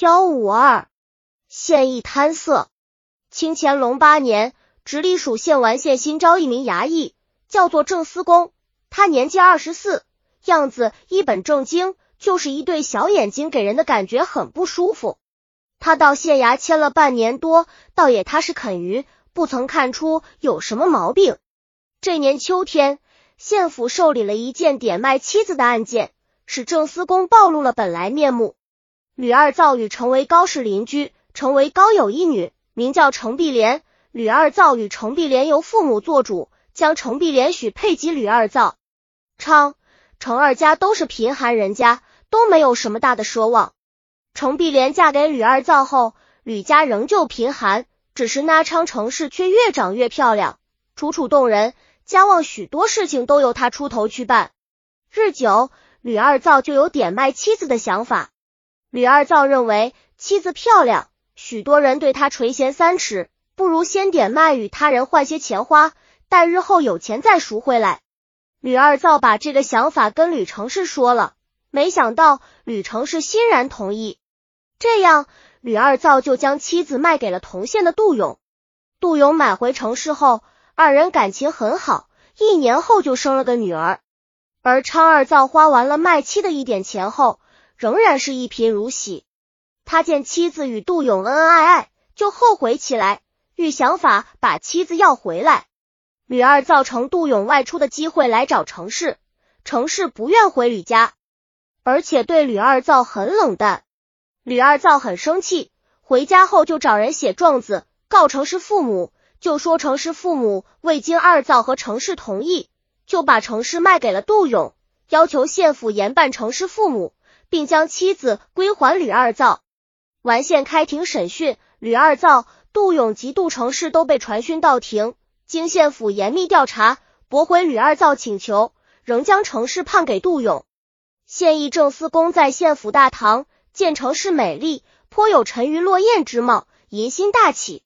幺五二县役贪色。清乾隆八年，直隶属县完县新招一名衙役，叫做郑思公。他年纪二十四，样子一本正经，就是一对小眼睛，给人的感觉很不舒服。他到县衙签了半年多，倒也踏实肯于，不曾看出有什么毛病。这年秋天，县府受理了一件点卖妻子的案件，使郑思公暴露了本来面目。吕二造与程为高是邻居，程为高有一女，名叫程碧莲。吕二造与程碧莲由父母做主，将程碧莲许配给吕二造。昌、程二家都是贫寒人家，都没有什么大的奢望。程碧莲嫁给吕二造后，吕家仍旧贫寒，只是那昌程氏却越长越漂亮，楚楚动人。家望许多事情都由他出头去办。日久，吕二造就有点卖妻子的想法。吕二造认为妻子漂亮，许多人对他垂涎三尺，不如先点卖与他人换些钱花，待日后有钱再赎回来。吕二造把这个想法跟吕成氏说了，没想到吕成氏欣然同意。这样，吕二造就将妻子卖给了同县的杜勇。杜勇买回城市后。二人感情很好，一年后就生了个女儿。而昌二造花完了卖妻的一点钱后，仍然是一贫如洗。他见妻子与杜勇恩恩爱爱，就后悔起来，欲想法把妻子要回来。吕二造乘杜勇外出的机会来找程氏，程氏不愿回吕家，而且对吕二造很冷淡。吕二造很生气，回家后就找人写状子告程氏父母。就说程氏父母未经二造和程氏同意，就把程氏卖给了杜勇，要求县府严办程氏父母，并将妻子归还吕二造。完县开庭审讯，吕二造、杜勇及杜成氏都被传讯到庭。经县府严密调查，驳回吕二造请求，仍将程氏判给杜勇。县役郑思公在县府大堂见程氏美丽，颇有沉鱼落雁之貌，淫心大起。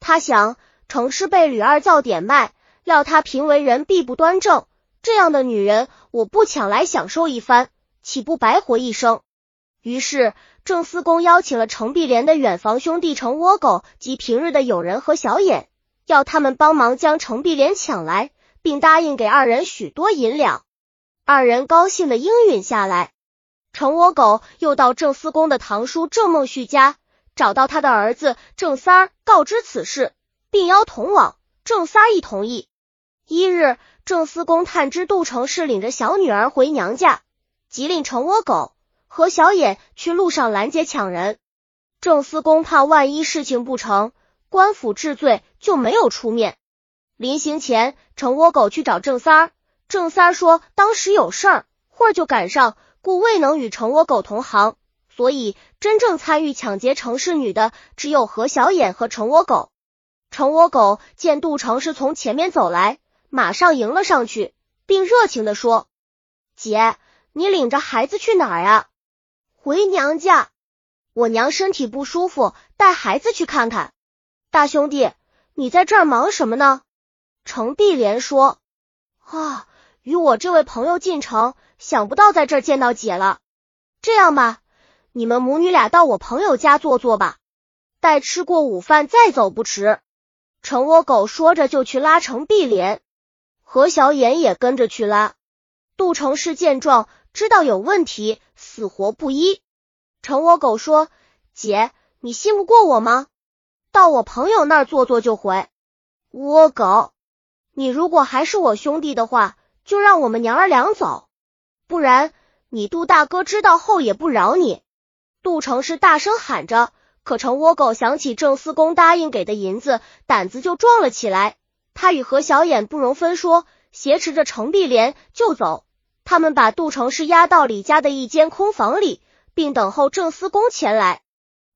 他想。程氏被吕二造点卖，料他平为人必不端正，这样的女人，我不抢来享受一番，岂不白活一生？于是郑思公邀请了程碧莲的远房兄弟程窝狗及平日的友人和小眼，要他们帮忙将程碧莲抢来，并答应给二人许多银两。二人高兴的应允下来。程窝狗又到郑思公的堂叔郑梦旭家，找到他的儿子郑三儿，告知此事。并邀同往，郑三儿亦同意。一日，郑思公探知杜成氏领着小女儿回娘家，即令程窝狗和小野去路上拦截抢人。郑思公怕万一事情不成，官府治罪，就没有出面。临行前，程窝狗去找郑三儿，郑三儿说当时有事儿，会儿就赶上，故未能与程窝狗同行。所以真正参与抢劫程氏女的，只有何小眼和程窝狗。程窝狗见杜成是从前面走来，马上迎了上去，并热情的说：“姐，你领着孩子去哪儿呀？”“回娘家，我娘身体不舒服，带孩子去看看。”“大兄弟，你在这儿忙什么呢？”程碧莲说：“啊，与我这位朋友进城，想不到在这儿见到姐了。这样吧，你们母女俩到我朋友家坐坐吧，待吃过午饭再走不迟。”程窝狗说着就去拉程碧莲，何小眼也跟着去拉。杜成氏见状，知道有问题，死活不依。程窝狗说：“姐，你信不过我吗？到我朋友那儿坐坐就回。”窝狗，你如果还是我兄弟的话，就让我们娘儿俩走，不然你杜大哥知道后也不饶你。杜成是大声喊着。可程窝狗想起郑思公答应给的银子，胆子就壮了起来。他与何小眼不容分说，挟持着程碧莲就走。他们把杜成氏押到李家的一间空房里，并等候郑思公前来。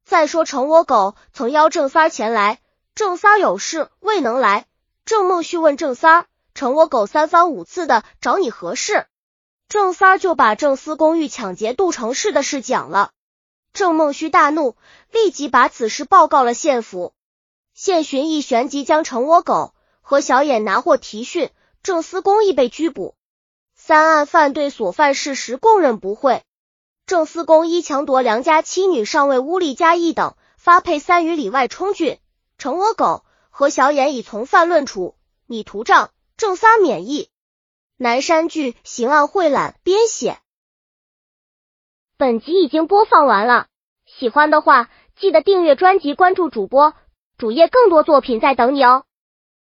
再说程窝狗曾邀郑三前来，郑三有事未能来。郑孟旭问郑三：“程窝狗三番五次的找你何事？”郑三就把郑思公欲抢劫杜成氏的事讲了。郑孟旭大怒，立即把此事报告了县府。县巡役旋即将程窝狗和小眼拿获提讯，郑思公亦被拘捕。三案犯对所犯事实供认不讳。郑思公一强夺良家妻女，上位乌力加一等，发配三余里外充郡。成阿狗何小衍以从犯论处，拟图杖，郑撒免役。南山剧刑案汇览编写。本集已经播放完了，喜欢的话记得订阅专辑，关注主播主页，更多作品在等你哦。